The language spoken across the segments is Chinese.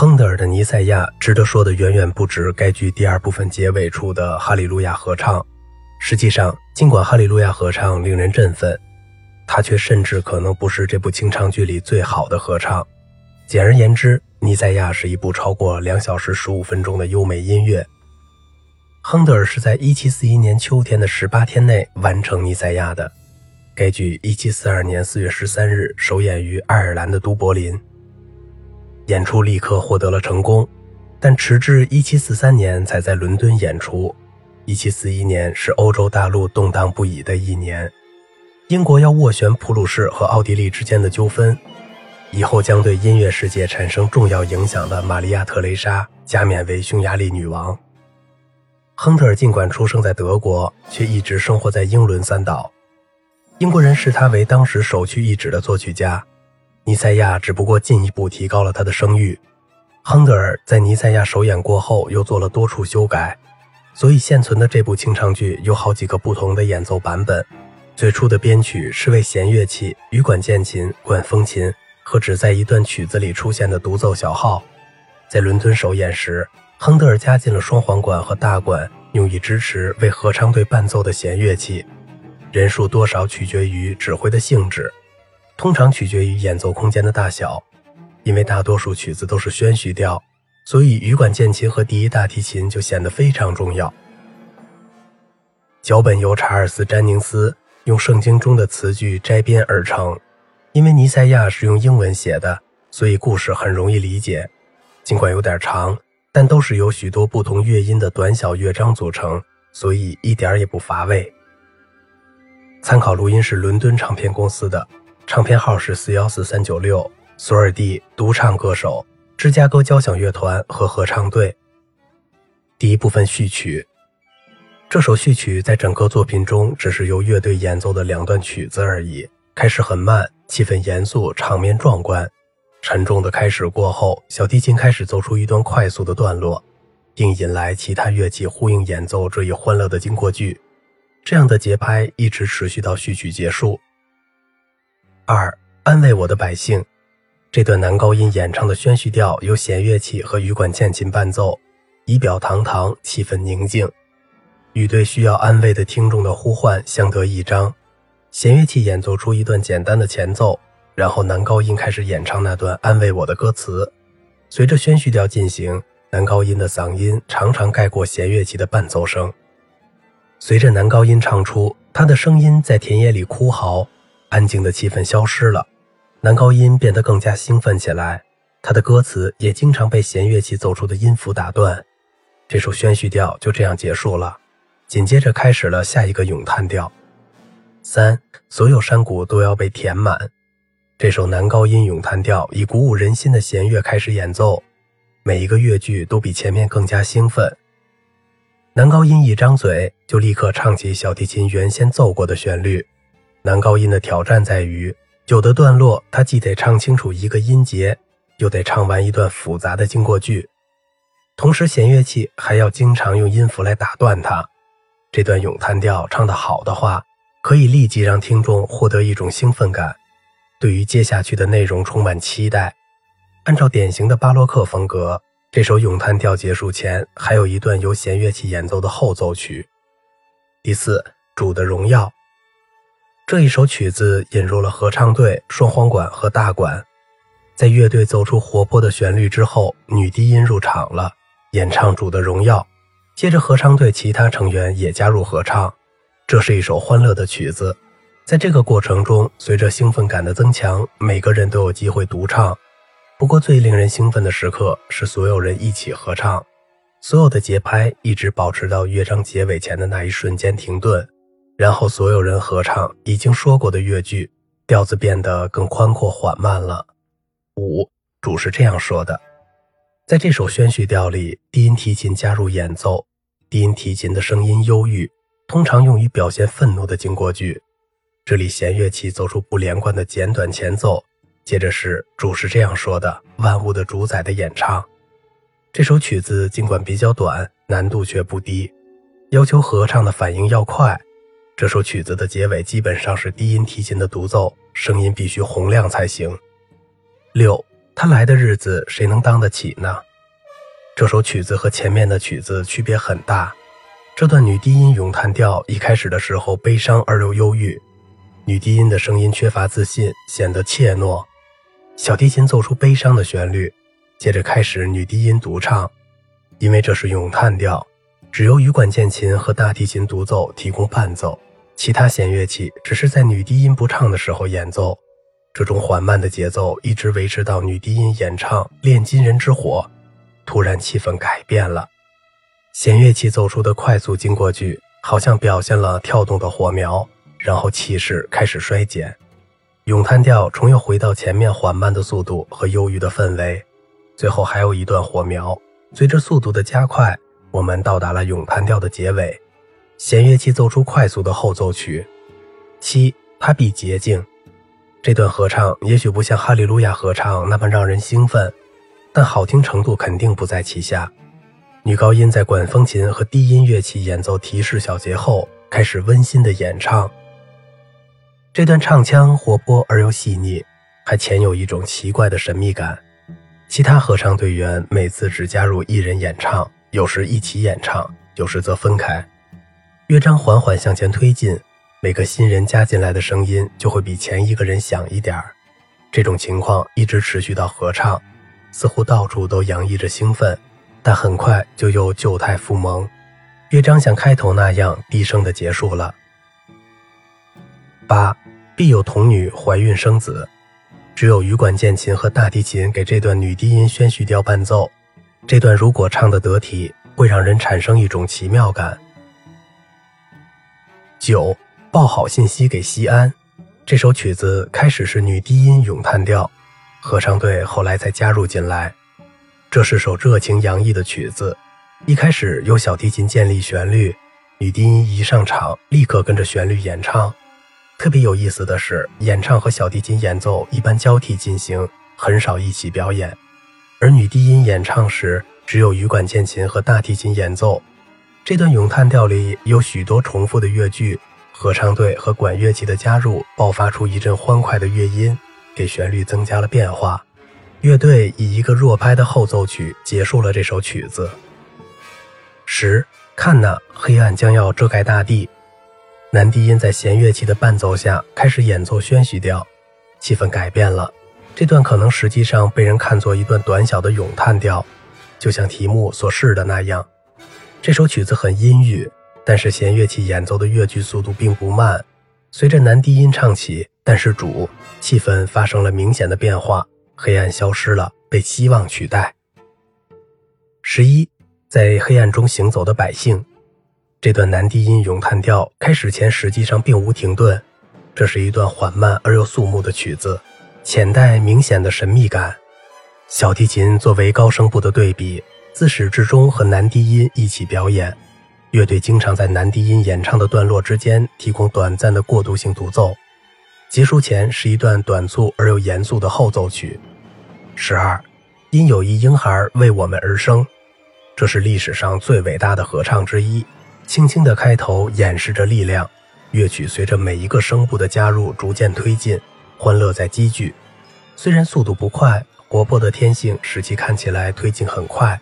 亨德尔的《尼赛亚》值得说的远远不止该剧第二部分结尾处的哈利路亚合唱。实际上，尽管哈利路亚合唱令人振奋，它却甚至可能不是这部清唱剧里最好的合唱。简而言之，《尼赛亚》是一部超过两小时十五分钟的优美音乐。亨德尔是在1741年秋天的十八天内完成《尼赛亚》的。该剧1742年4月13日首演于爱尔兰的都柏林。演出立刻获得了成功，但迟至1743年才在伦敦演出。1741年是欧洲大陆动荡不已的一年，英国要斡旋普鲁士和奥地利之间的纠纷，以后将对音乐世界产生重要影响的玛利亚·特蕾莎加冕为匈牙利女王。亨特尔尽管出生在德国，却一直生活在英伦三岛。英国人视他为当时首屈一指的作曲家。尼塞亚只不过进一步提高了他的声誉。亨德尔在尼塞亚首演过后又做了多处修改，所以现存的这部清唱剧有好几个不同的演奏版本。最初的编曲是为弦乐器、羽管键琴、管风琴和只在一段曲子里出现的独奏小号。在伦敦首演时，亨德尔加进了双簧管和大管，用以支持为合唱队伴奏的弦乐器。人数多少取决于指挥的性质。通常取决于演奏空间的大小，因为大多数曲子都是宣叙调，所以羽管键琴和第一大提琴就显得非常重要。脚本由查尔斯·詹宁斯用圣经中的词句摘编而成，因为《尼赛亚》是用英文写的，所以故事很容易理解。尽管有点长，但都是由许多不同乐音的短小乐章组成，所以一点也不乏味。参考录音是伦敦唱片公司的。唱片号是四幺四三九六，索尔蒂独唱歌手，芝加哥交响乐团和合唱队。第一部分序曲，这首序曲在整个作品中只是由乐队演奏的两段曲子而已。开始很慢，气氛严肃，场面壮观。沉重的开始过后，小提琴开始奏出一段快速的段落，并引来其他乐器呼应演奏这一欢乐的经过句。这样的节拍一直持续到序曲结束。二安慰我的百姓，这段男高音演唱的宣叙调由弦乐器和羽管键琴伴奏，仪表堂堂，气氛宁静，与对需要安慰的听众的呼唤相得益彰。弦乐器演奏出一段简单的前奏，然后男高音开始演唱那段安慰我的歌词。随着宣叙调进行，男高音的嗓音常常盖过弦乐器的伴奏声。随着男高音唱出，他的声音在田野里哭嚎。安静的气氛消失了，男高音变得更加兴奋起来。他的歌词也经常被弦乐器奏出的音符打断。这首宣叙调就这样结束了，紧接着开始了下一个咏叹调。三，所有山谷都要被填满。这首男高音咏叹调以鼓舞人心的弦乐开始演奏，每一个乐句都比前面更加兴奋。男高音一张嘴就立刻唱起小提琴原先奏过的旋律。男高音的挑战在于，有的段落他既得唱清楚一个音节，又得唱完一段复杂的经过句，同时弦乐器还要经常用音符来打断它。这段咏叹调唱得好的话，可以立即让听众获得一种兴奋感，对于接下去的内容充满期待。按照典型的巴洛克风格，这首咏叹调结束前还有一段由弦乐器演奏的后奏曲。第四，主的荣耀。这一首曲子引入了合唱队、双簧管和大管，在乐队奏出活泼的旋律之后，女低音入场了，演唱《主的荣耀》。接着，合唱队其他成员也加入合唱。这是一首欢乐的曲子。在这个过程中，随着兴奋感的增强，每个人都有机会独唱。不过，最令人兴奋的时刻是所有人一起合唱，所有的节拍一直保持到乐章结尾前的那一瞬间停顿。然后所有人合唱已经说过的乐句，调子变得更宽阔缓慢了。五主是这样说的：在这首宣叙调里，低音提琴加入演奏，低音提琴的声音忧郁，通常用于表现愤怒的经过句。这里弦乐器奏出不连贯的简短前奏，接着是主是这样说的：万物的主宰的演唱。这首曲子尽管比较短，难度却不低，要求合唱的反应要快。这首曲子的结尾基本上是低音提琴的独奏，声音必须洪亮才行。六，他来的日子谁能当得起呢？这首曲子和前面的曲子区别很大。这段女低音咏叹调一开始的时候悲伤而又忧郁，女低音的声音缺乏自信，显得怯懦。小提琴奏出悲伤的旋律，接着开始女低音独唱。因为这是咏叹调，只由羽管键琴和大提琴独奏提供伴奏，其他弦乐器只是在女低音不唱的时候演奏。这种缓慢的节奏一直维持到女低音演唱《炼金人之火》，突然气氛改变了。弦乐器奏出的快速经过句，好像表现了跳动的火苗，然后气势开始衰减。咏叹调重又回到前面缓慢的速度和忧郁的氛围，最后还有一段火苗。随着速度的加快，我们到达了咏叹调的结尾。弦乐器奏出快速的后奏曲。七，它必洁净。这段合唱也许不像哈利路亚合唱那么让人兴奋，但好听程度肯定不在其下。女高音在管风琴和低音乐器演奏提示小节后，开始温馨的演唱。这段唱腔活泼而又细腻，还潜有一种奇怪的神秘感。其他合唱队员每次只加入一人演唱，有时一起演唱，有时则分开。乐章缓缓向前推进，每个新人加进来的声音就会比前一个人响一点儿。这种情况一直持续到合唱，似乎到处都洋溢着兴奋。但很快就又旧态复萌，乐章像开头那样低声的结束了。八，必有童女怀孕生子，只有羽管键琴和大提琴给这段女低音宣叙调伴奏。这段如果唱得得体，会让人产生一种奇妙感。九，报好信息给西安。这首曲子开始是女低音咏叹调，合唱队后来才加入进来。这是首热情洋溢的曲子，一开始由小提琴建立旋律，女低音一上场立刻跟着旋律演唱。特别有意思的是，演唱和小提琴演奏一般交替进行，很少一起表演。而女低音演唱时，只有羽管键琴和大提琴演奏。这段咏叹调里有许多重复的乐句，合唱队和管乐器的加入，爆发出一阵欢快的乐音，给旋律增加了变化。乐队以一个弱拍的后奏曲结束了这首曲子。十，看呐，黑暗将要遮盖大地。男低音在弦乐器的伴奏下开始演奏宣叙调，气氛改变了。这段可能实际上被人看作一段短小的咏叹调，就像题目所示的那样。这首曲子很阴郁，但是弦乐器演奏的乐句速度并不慢。随着男低音唱起，但是主气氛发生了明显的变化。黑暗消失了，被希望取代。十一，在黑暗中行走的百姓，这段男低音咏叹调开始前实际上并无停顿，这是一段缓慢而又肃穆的曲子，浅带明显的神秘感。小提琴作为高声部的对比，自始至终和男低音一起表演。乐队经常在男低音演唱的段落之间提供短暂的过渡性独奏。结束前是一段短促而又严肃的后奏曲。十二，因有一婴孩为我们而生，这是历史上最伟大的合唱之一。轻轻的开头掩饰着力量，乐曲随着每一个声部的加入逐渐推进，欢乐在积聚。虽然速度不快，活泼的天性使其看起来推进很快。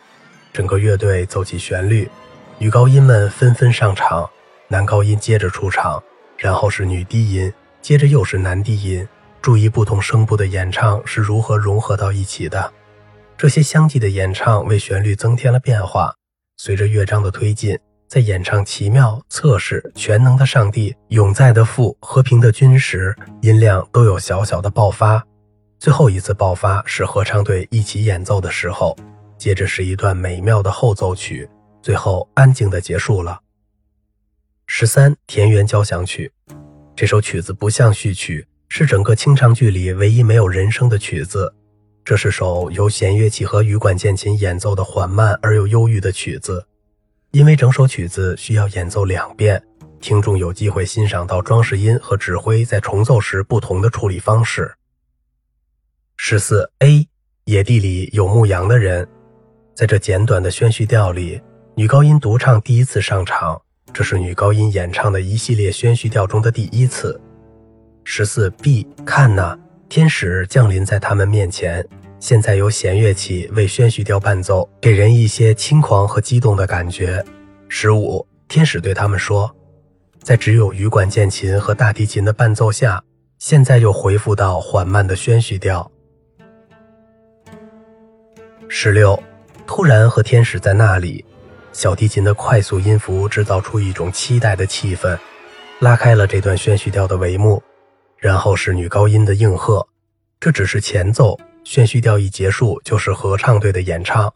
整个乐队奏起旋律，女高音们纷纷上场，男高音接着出场，然后是女低音。接着又是男低音，注意不同声部的演唱是如何融合到一起的。这些相继的演唱为旋律增添了变化。随着乐章的推进，在演唱奇妙、测试、全能的上帝、永在的父、和平的君时，音量都有小小的爆发。最后一次爆发是合唱队一起演奏的时候。接着是一段美妙的后奏曲，最后安静的结束了。十三田园交响曲。这首曲子不像序曲，是整个清唱剧里唯一没有人声的曲子。这是首由弦乐器和羽管键琴演奏的缓慢而又忧郁的曲子。因为整首曲子需要演奏两遍，听众有机会欣赏到装饰音和指挥在重奏时不同的处理方式。十四 A，野地里有牧羊的人，在这简短的宣叙调里，女高音独唱第一次上场。这是女高音演唱的一系列宣叙调中的第一次。十四 B，看呐，天使降临在他们面前，现在由弦乐器为宣叙调伴奏，给人一些轻狂和激动的感觉。十五，天使对他们说，在只有羽管键琴和大提琴的伴奏下，现在又恢复到缓慢的宣叙调。十六，突然和天使在那里，小提琴的快速音符制造出一种期待的气氛，拉开了这段宣叙调的帷幕。然后是女高音的应和，这只是前奏。宣叙调一结束，就是合唱队的演唱。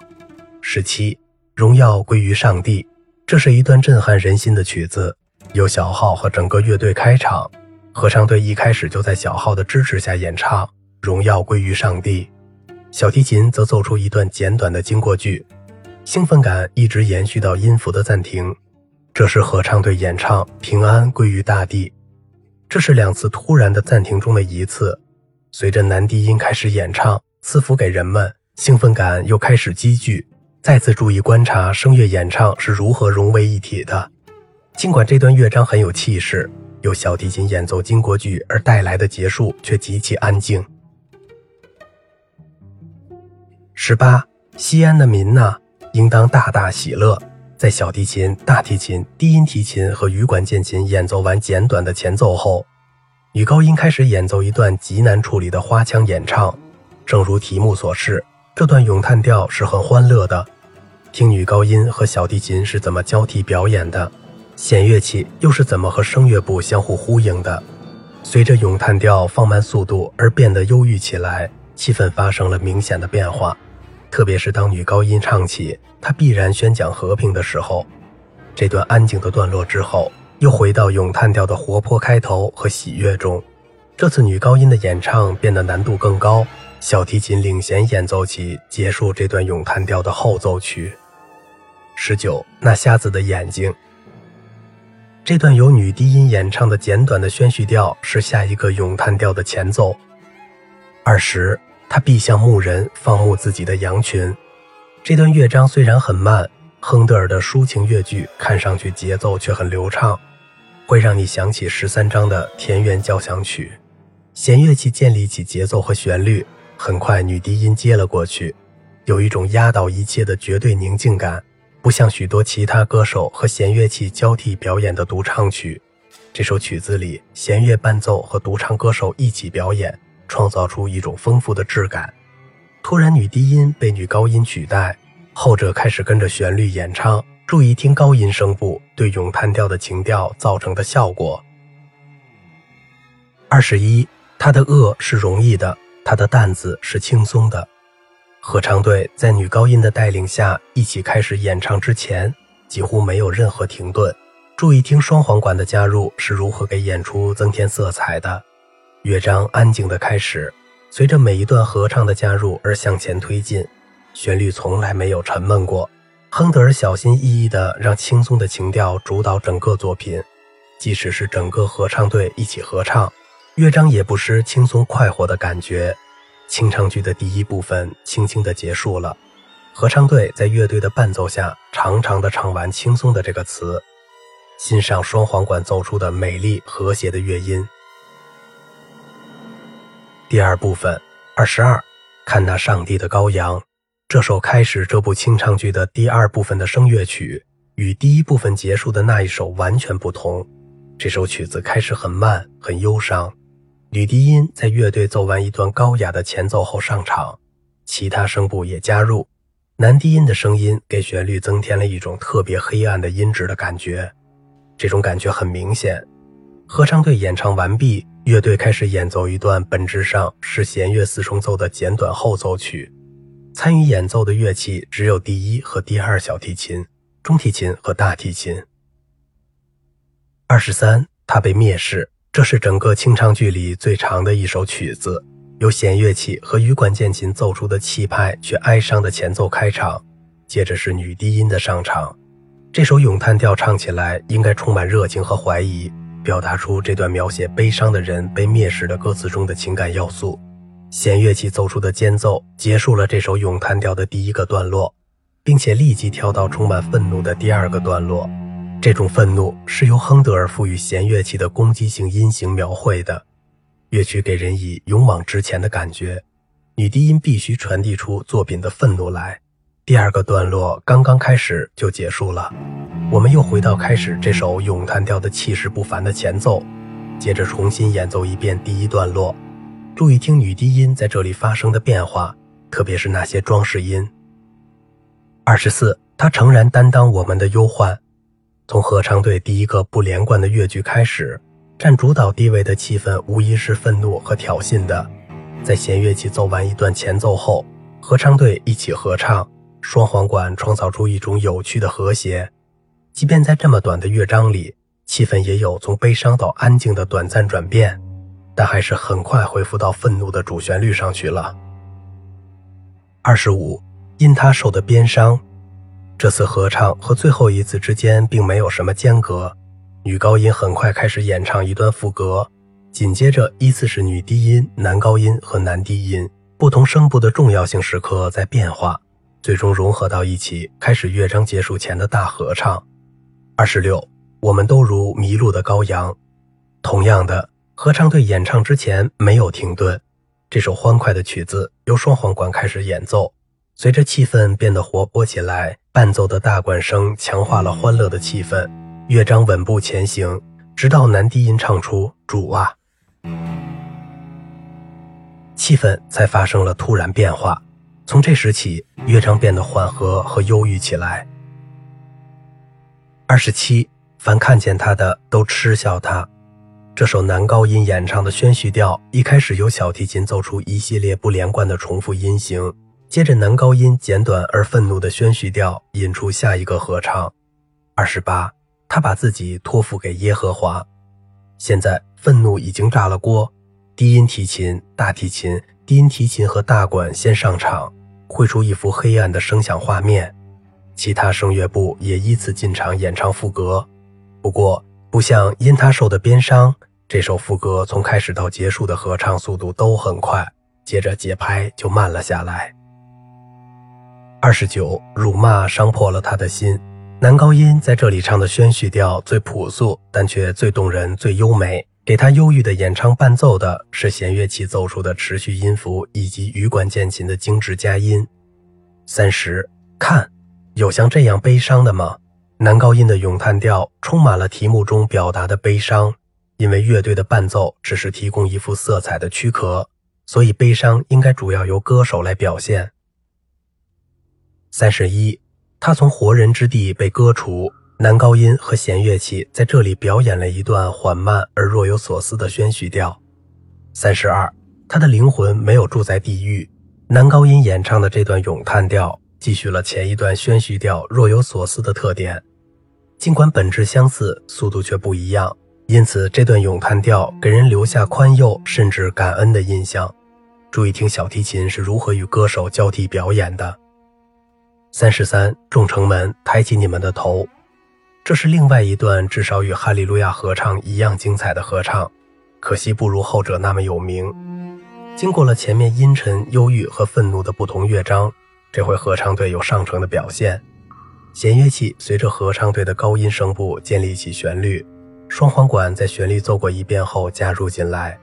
十七，荣耀归于上帝。这是一段震撼人心的曲子，由小号和整个乐队开场。合唱队一开始就在小号的支持下演唱《荣耀归于上帝》，小提琴则奏出一段简短的经过句，兴奋感一直延续到音符的暂停。这是合唱队演唱《平安归于大地》，这是两次突然的暂停中的一次。随着男低音开始演唱，赐福给人们，兴奋感又开始积聚。再次注意观察声乐演唱是如何融为一体的。尽管这段乐章很有气势，由小提琴演奏经过句而带来的结束却极其安静。十八，西安的民呐，应当大大喜乐。在小提琴、大提琴、低音提琴和羽管键琴演奏完简短的前奏后。女高音开始演奏一段极难处理的花腔演唱，正如题目所示，这段咏叹调是很欢乐的。听女高音和小提琴是怎么交替表演的，弦乐器又是怎么和声乐部相互呼应的。随着咏叹调放慢速度而变得忧郁起来，气氛发生了明显的变化。特别是当女高音唱起“她必然宣讲和平”的时候，这段安静的段落之后。又回到咏叹调的活泼开头和喜悦中，这次女高音的演唱变得难度更高，小提琴领衔演奏起结束这段咏叹调的后奏曲。十九，那瞎子的眼睛。这段由女低音演唱的简短的宣叙调是下一个咏叹调的前奏。二十，他必向牧人放牧自己的羊群。这段乐章虽然很慢，亨德尔的抒情乐句看上去节奏却很流畅。会让你想起十三章的田园交响曲，弦乐器建立起节奏和旋律，很快女低音接了过去，有一种压倒一切的绝对宁静感，不像许多其他歌手和弦乐器交替表演的独唱曲。这首曲子里，弦乐伴奏和独唱歌手一起表演，创造出一种丰富的质感。突然，女低音被女高音取代，后者开始跟着旋律演唱。注意听高音声部对咏叹调的情调造成的效果。二十一，他的恶是容易的，他的担子是轻松的。合唱队在女高音的带领下一起开始演唱之前，几乎没有任何停顿。注意听双簧管的加入是如何给演出增添色彩的。乐章安静的开始，随着每一段合唱的加入而向前推进，旋律从来没有沉闷过。亨德尔小心翼翼地让轻松的情调主导整个作品，即使是整个合唱队一起合唱，乐章也不失轻松快活的感觉。清唱剧的第一部分轻轻地结束了，合唱队在乐队的伴奏下长长的唱完“轻松的”这个词，欣赏双簧管奏出的美丽和谐的乐音。第二部分二十二，看那上帝的羔羊。这首开始这部清唱剧的第二部分的声乐曲，与第一部分结束的那一首完全不同。这首曲子开始很慢，很忧伤。女低音在乐队奏完一段高雅的前奏后上场，其他声部也加入。男低音的声音给旋律增添了一种特别黑暗的音质的感觉。这种感觉很明显。合唱队演唱完毕，乐队开始演奏一段本质上是弦乐四重奏的简短后奏曲。参与演奏的乐器只有第一和第二小提琴、中提琴和大提琴。二十三，他被蔑视。这是整个清唱剧里最长的一首曲子，由弦乐器和羽管键琴奏出的气派却哀伤的前奏开场，接着是女低音的上场。这首咏叹调唱起来应该充满热情和怀疑，表达出这段描写悲伤的人被蔑视的歌词中的情感要素。弦乐器奏出的间奏结束了这首咏叹调的第一个段落，并且立即跳到充满愤怒的第二个段落。这种愤怒是由亨德尔赋予弦乐器的攻击性音型描绘的。乐曲给人以勇往直前的感觉。女低音必须传递出作品的愤怒来。第二个段落刚刚开始就结束了，我们又回到开始这首咏叹调的气势不凡的前奏，接着重新演奏一遍第一段落。注意听女低音在这里发生的变化，特别是那些装饰音。二十四，他诚然担当我们的忧患。从合唱队第一个不连贯的乐句开始，占主导地位的气氛无疑是愤怒和挑衅的。在弦乐器奏完一段前奏后，合唱队一起合唱，双簧管创造出一种有趣的和谐。即便在这么短的乐章里，气氛也有从悲伤到安静的短暂转变，但还是很快恢复到愤怒的主旋律上去了。二十五，因他受的鞭伤。这次合唱和最后一次之间并没有什么间隔，女高音很快开始演唱一段副歌，紧接着依次是女低音、男高音和男低音，不同声部的重要性时刻在变化，最终融合到一起，开始乐章结束前的大合唱。二十六，我们都如迷路的羔羊。同样的，合唱队演唱之前没有停顿，这首欢快的曲子由双簧管开始演奏。随着气氛变得活泼起来，伴奏的大管声强化了欢乐的气氛，乐章稳步前行，直到男低音唱出“主啊”，气氛才发生了突然变化。从这时起，乐章变得缓和和忧郁起来。二十七，凡看见他的都嗤笑他。这首男高音演唱的宣叙调，一开始由小提琴奏出一系列不连贯的重复音型。接着，男高音简短而愤怒的宣叙调引出下一个合唱。二十八，他把自己托付给耶和华。现在，愤怒已经炸了锅。低音提琴、大提琴、低音提琴和大管先上场，绘出一幅黑暗的声响画面。其他声乐部也依次进场演唱副歌。不过，不像因他受的鞭伤，这首副歌从开始到结束的合唱速度都很快，接着节拍就慢了下来。二十九，辱骂伤破了他的心。男高音在这里唱的宣叙调最朴素，但却最动人、最优美。给他忧郁的演唱伴奏的是弦乐器奏出的持续音符以及羽管键琴的精致佳音。三十，看，有像这样悲伤的吗？男高音的咏叹调充满了题目中表达的悲伤，因为乐队的伴奏只是提供一副色彩的躯壳，所以悲伤应该主要由歌手来表现。三十一，他从活人之地被割除。男高音和弦乐器在这里表演了一段缓慢而若有所思的宣叙调。三十二，他的灵魂没有住在地狱。男高音演唱的这段咏叹调继续了前一段宣叙调若有所思的特点，尽管本质相似，速度却不一样。因此，这段咏叹调给人留下宽宥甚至感恩的印象。注意听小提琴是如何与歌手交替表演的。三十三，众城门，抬起你们的头。这是另外一段至少与《哈利路亚》合唱一样精彩的合唱，可惜不如后者那么有名。经过了前面阴沉、忧郁和愤怒的不同乐章，这回合唱队有上乘的表现。弦乐器随着合唱队的高音声部建立起旋律，双簧管在旋律奏过一遍后加入进来。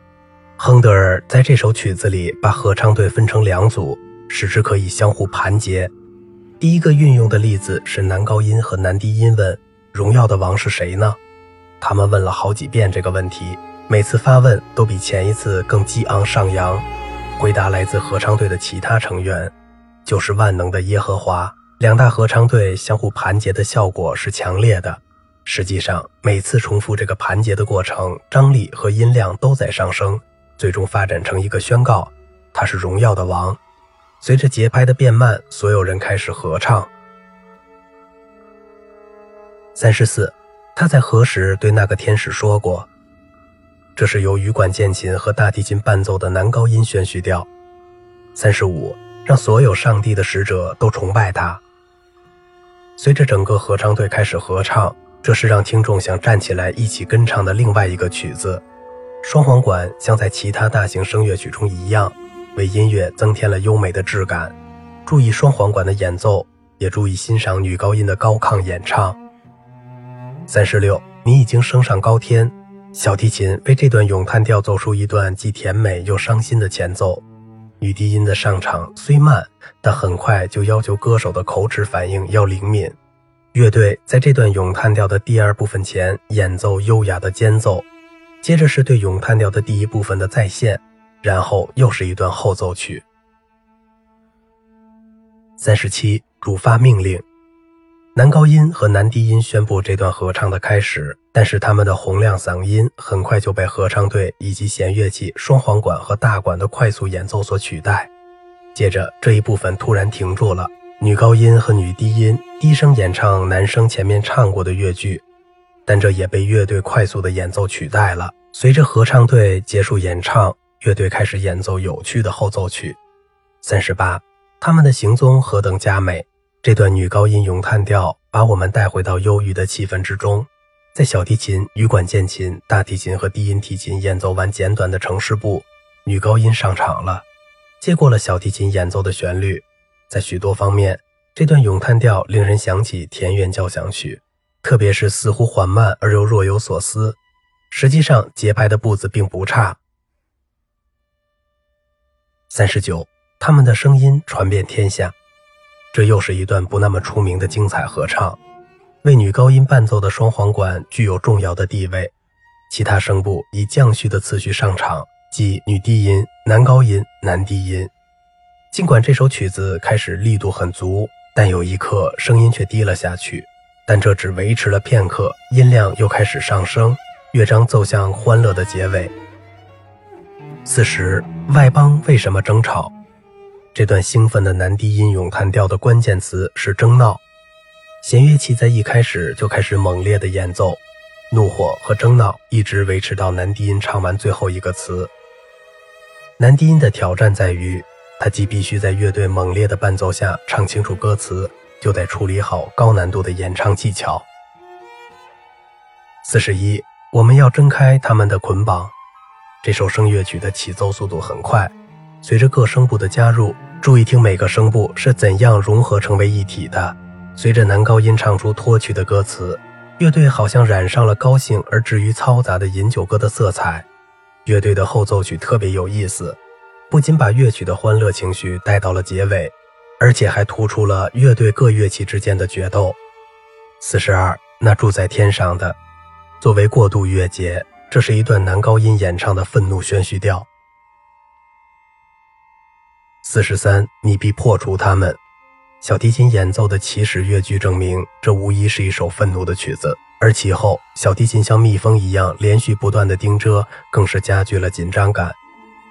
亨德尔在这首曲子里把合唱队分成两组，使之可以相互盘结。第一个运用的例子是男高音和男低音问：“荣耀的王是谁呢？”他们问了好几遍这个问题，每次发问都比前一次更激昂上扬。回答来自合唱队的其他成员，就是万能的耶和华。两大合唱队相互盘结的效果是强烈的。实际上，每次重复这个盘结的过程，张力和音量都在上升，最终发展成一个宣告：他是荣耀的王。随着节拍的变慢，所有人开始合唱。三十四，他在何时对那个天使说过？这是由羽管键琴和大提琴伴奏的男高音宣叙调。三十五，让所有上帝的使者都崇拜他。随着整个合唱队开始合唱，这是让听众想站起来一起跟唱的另外一个曲子。双簧管像在其他大型声乐曲中一样。为音乐增添了优美的质感。注意双簧管的演奏，也注意欣赏女高音的高亢演唱。三十六，你已经升上高天。小提琴为这段咏叹调奏出一段既甜美又伤心的前奏。女低音的上场虽慢，但很快就要求歌手的口齿反应要灵敏。乐队在这段咏叹调的第二部分前演奏优雅的间奏，接着是对咏叹调的第一部分的再现，然后又是一段后奏曲。三十七，主发命令。男高音和男低音宣布这段合唱的开始，但是他们的洪亮嗓音很快就被合唱队以及弦乐器双簧管和大管的快速演奏所取代。接着这一部分突然停住了，女高音和女低音低声演唱男生前面唱过的乐句，但这也被乐队快速的演奏取代了。随着合唱队结束演唱，乐队开始演奏有趣的后奏曲。三十八，他们的行踪何等佳美。这段女高音咏叹调把我们带回到忧郁的气氛之中，在小提琴、羽管键琴、大提琴和低音提琴演奏完简短的城市部，女高音上场了，接过了小提琴演奏的旋律。在许多方面，这段咏叹调令人想起田园交响曲，特别是似乎缓慢而又若有所思。实际上，节拍的步子并不差。三十九，他们的声音传遍天下。这又是一段不那么出名的精彩合唱，为女高音伴奏的双簧管具有重要的地位，其他声部以降序的次序上场，即女低音、男高音、男低音。尽管这首曲子开始力度很足，但有一刻声音却低了下去，但这只维持了片刻，音量又开始上升，乐章奏向欢乐的结尾。此时，外邦为什么争吵？这段兴奋的男低音咏叹调的关键词是争闹，弦乐器在一开始就开始猛烈的演奏，怒火和争闹一直维持到男低音唱完最后一个词。男低音的挑战在于，他既必须在乐队猛烈的伴奏下唱清楚歌词，就得处理好高难度的演唱技巧。四十一，我们要挣开他们的捆绑。这首声乐曲的起奏速度很快，随着各声部的加入。注意听每个声部是怎样融合成为一体的。随着男高音唱出脱去的歌词，乐队好像染上了高兴而至于嘈杂的饮酒歌的色彩。乐队的后奏曲特别有意思，不仅把乐曲的欢乐情绪带到了结尾，而且还突出了乐队各乐器之间的决斗。四十二，那住在天上的，作为过渡乐节，这是一段男高音演唱的愤怒宣叙调。四十三，你必破除他们。小提琴演奏的起始乐句证明，这无疑是一首愤怒的曲子。而其后，小提琴像蜜蜂一样连续不断的叮蛰，更是加剧了紧张感。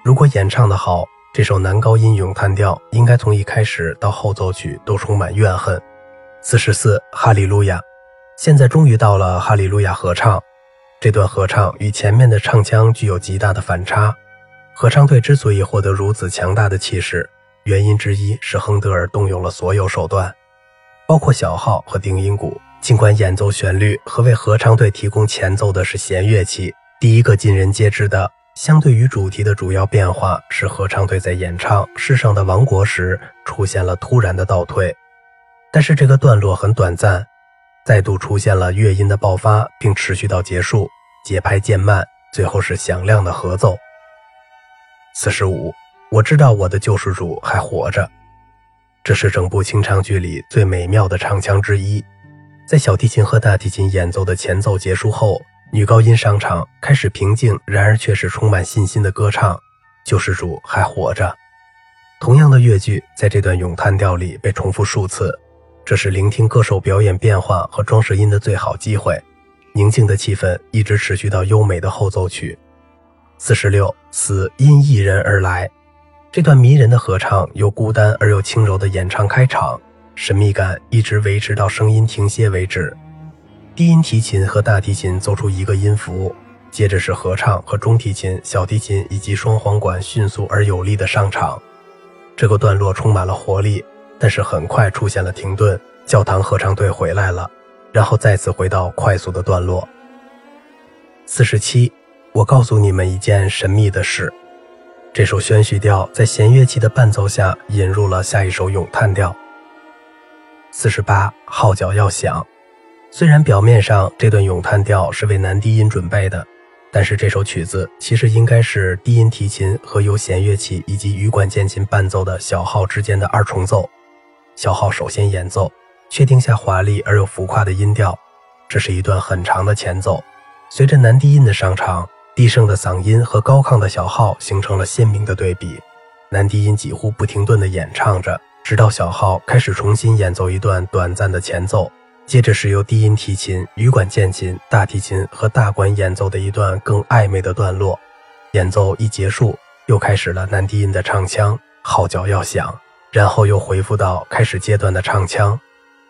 如果演唱的好，这首男高音咏叹调应该从一开始到后奏曲都充满怨恨。四十四，哈利路亚。现在终于到了哈利路亚合唱。这段合唱与前面的唱腔具有极大的反差。合唱队之所以获得如此强大的气势，原因之一是亨德尔动用了所有手段，包括小号和定音鼓。尽管演奏旋律和为合唱队提供前奏的是弦乐器，第一个尽人皆知的，相对于主题的主要变化是合唱队在演唱《世上的王国》时出现了突然的倒退。但是这个段落很短暂，再度出现了乐音的爆发，并持续到结束，节拍渐慢，最后是响亮的合奏。四十五，我知道我的救世主还活着。这是整部清唱剧里最美妙的唱腔之一。在小提琴和大提琴演奏的前奏结束后，女高音上场，开始平静，然而却是充满信心的歌唱。救世主还活着。同样的乐句在这段咏叹调里被重复数次，这是聆听歌手表演变化和装饰音的最好机会。宁静的气氛一直持续到优美的后奏曲。四十六，死因一人而来。这段迷人的合唱由孤单而又轻柔的演唱开场，神秘感一直维持到声音停歇为止。低音提琴和大提琴奏出一个音符，接着是合唱和中提琴、小提琴以及双簧管迅速而有力的上场。这个段落充满了活力，但是很快出现了停顿。教堂合唱队回来了，然后再次回到快速的段落。四十七。我告诉你们一件神秘的事：这首宣叙调在弦乐器的伴奏下引入了下一首咏叹调。四十八，号角要响。虽然表面上这段咏叹调是为男低音准备的，但是这首曲子其实应该是低音提琴和由弦乐器以及羽管键琴伴奏的小号之间的二重奏。小号首先演奏，确定下华丽而又浮夸的音调。这是一段很长的前奏，随着男低音的上场，低声的嗓音和高亢的小号形成了鲜明的对比。男低音几乎不停顿地演唱着，直到小号开始重新演奏一段短暂的前奏，接着是由低音提琴、羽管键琴、大提琴和大管演奏的一段更暧昧的段落。演奏一结束，又开始了男低音的唱腔，号角要响，然后又回复到开始阶段的唱腔。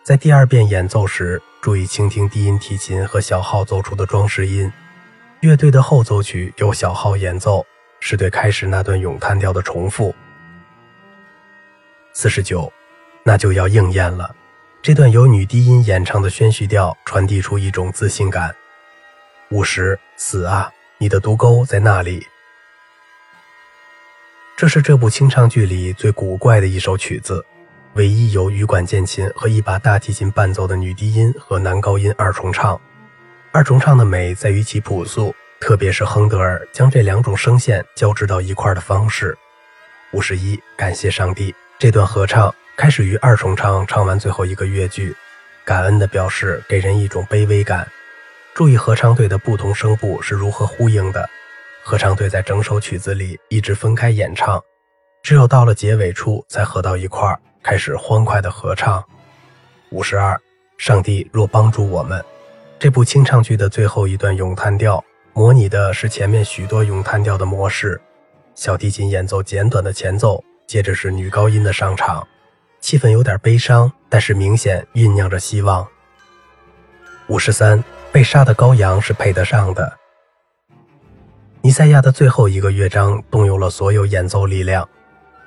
在第二遍演奏时，注意倾听低音提琴和小号奏出的装饰音。乐队的后奏曲由小号演奏。是对开始那段咏叹调的重复。四十九，那就要应验了。这段由女低音演唱的宣叙调传递出一种自信感。五十，死啊，你的毒钩在那里。这是这部清唱剧里最古怪的一首曲子，唯一由羽管键琴和一把大提琴伴奏的女低音和男高音二重唱。二重唱的美在于其朴素。特别是亨德尔将这两种声线交织到一块的方式。五十一，感谢上帝。这段合唱开始于二重唱，唱完最后一个乐句，感恩的表示给人一种卑微感。注意合唱队的不同声部是如何呼应的。合唱队在整首曲子里一直分开演唱，只有到了结尾处才合到一块，开始欢快的合唱。五十二，上帝若帮助我们。这部清唱剧的最后一段咏叹调。模拟的是前面许多咏叹调的模式，小提琴演奏简短的前奏，接着是女高音的上场，气氛有点悲伤，但是明显酝酿着希望。五十三，被杀的羔羊是配得上的。尼赛亚的最后一个乐章动用了所有演奏力量，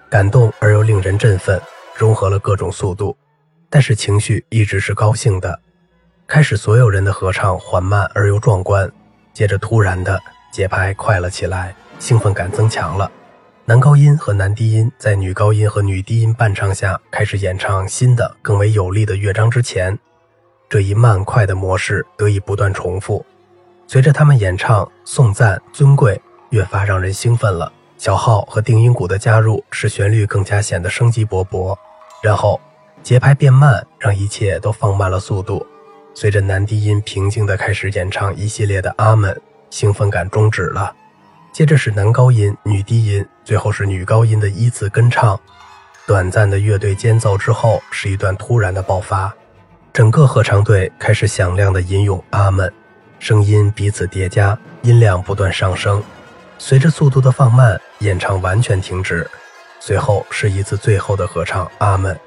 感动而又令人振奋，融合了各种速度，但是情绪一直是高兴的。开始，所有人的合唱缓慢而又壮观。接着，突然的节拍快了起来，兴奋感增强了。男高音和男低音在女高音和女低音伴唱下开始演唱新的、更为有力的乐章之前，这一慢快的模式得以不断重复。随着他们演唱颂赞尊贵，越发让人兴奋了。小号和定音鼓的加入使旋律更加显得生机勃勃。然后节拍变慢，让一切都放慢了速度。随着男低音平静地开始演唱一系列的阿门，兴奋感终止了。接着是男高音、女低音，最后是女高音的依次跟唱。短暂的乐队间奏之后，是一段突然的爆发，整个合唱队开始响亮地吟咏阿门，声音彼此叠加，音量不断上升。随着速度的放慢，演唱完全停止。随后是一次最后的合唱阿门，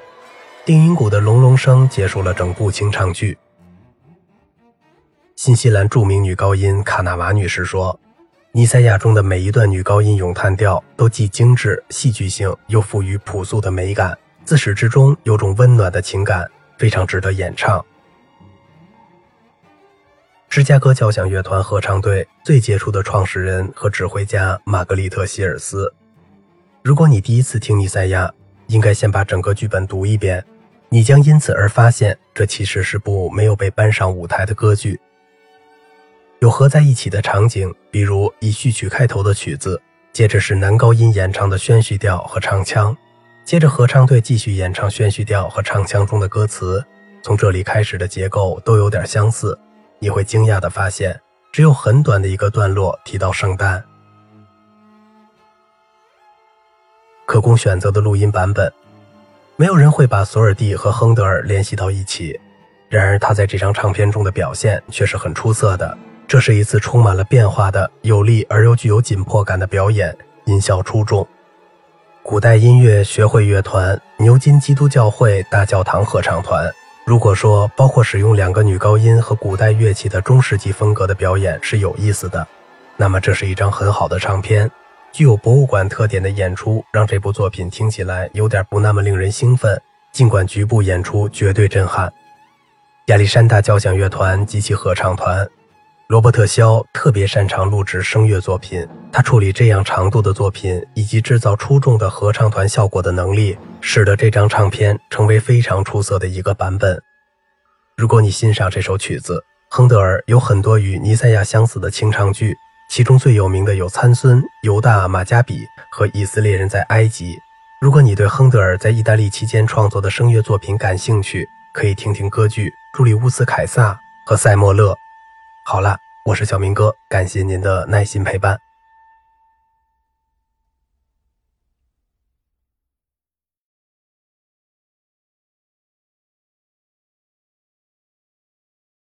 定音鼓的隆隆声结束了整部清唱剧。新西兰著名女高音卡纳瓦女士说：“尼赛亚中的每一段女高音咏叹调都既精致、戏剧性，又富于朴素的美感，自始至终有种温暖的情感，非常值得演唱。”芝加哥交响乐团合唱队最杰出的创始人和指挥家玛格丽特·希尔斯。如果你第一次听尼赛亚，应该先把整个剧本读一遍，你将因此而发现，这其实是部没有被搬上舞台的歌剧。有合在一起的场景，比如以序曲开头的曲子，接着是男高音演唱的宣叙调和唱腔，接着合唱队继续演唱宣叙调和唱腔中的歌词。从这里开始的结构都有点相似。你会惊讶地发现，只有很短的一个段落提到圣诞。可供选择的录音版本，没有人会把索尔蒂和亨德尔联系到一起，然而他在这张唱片中的表现却是很出色的。这是一次充满了变化的、有力而又具有紧迫感的表演，音效出众。古代音乐学会乐团牛津基督教会大教堂合唱团。如果说包括使用两个女高音和古代乐器的中世纪风格的表演是有意思的，那么这是一张很好的唱片。具有博物馆特点的演出让这部作品听起来有点不那么令人兴奋，尽管局部演出绝对震撼。亚历山大交响乐团及其合唱团。罗伯特肖特别擅长录制声乐作品，他处理这样长度的作品以及制造出众的合唱团效果的能力，使得这张唱片成为非常出色的一个版本。如果你欣赏这首曲子，亨德尔有很多与尼赛亚相似的清唱剧，其中最有名的有参孙、犹大、马加比和以色列人在埃及。如果你对亨德尔在意大利期间创作的声乐作品感兴趣，可以听听歌剧朱里乌斯凯撒和塞莫勒。好了。我是小明哥，感谢您的耐心陪伴。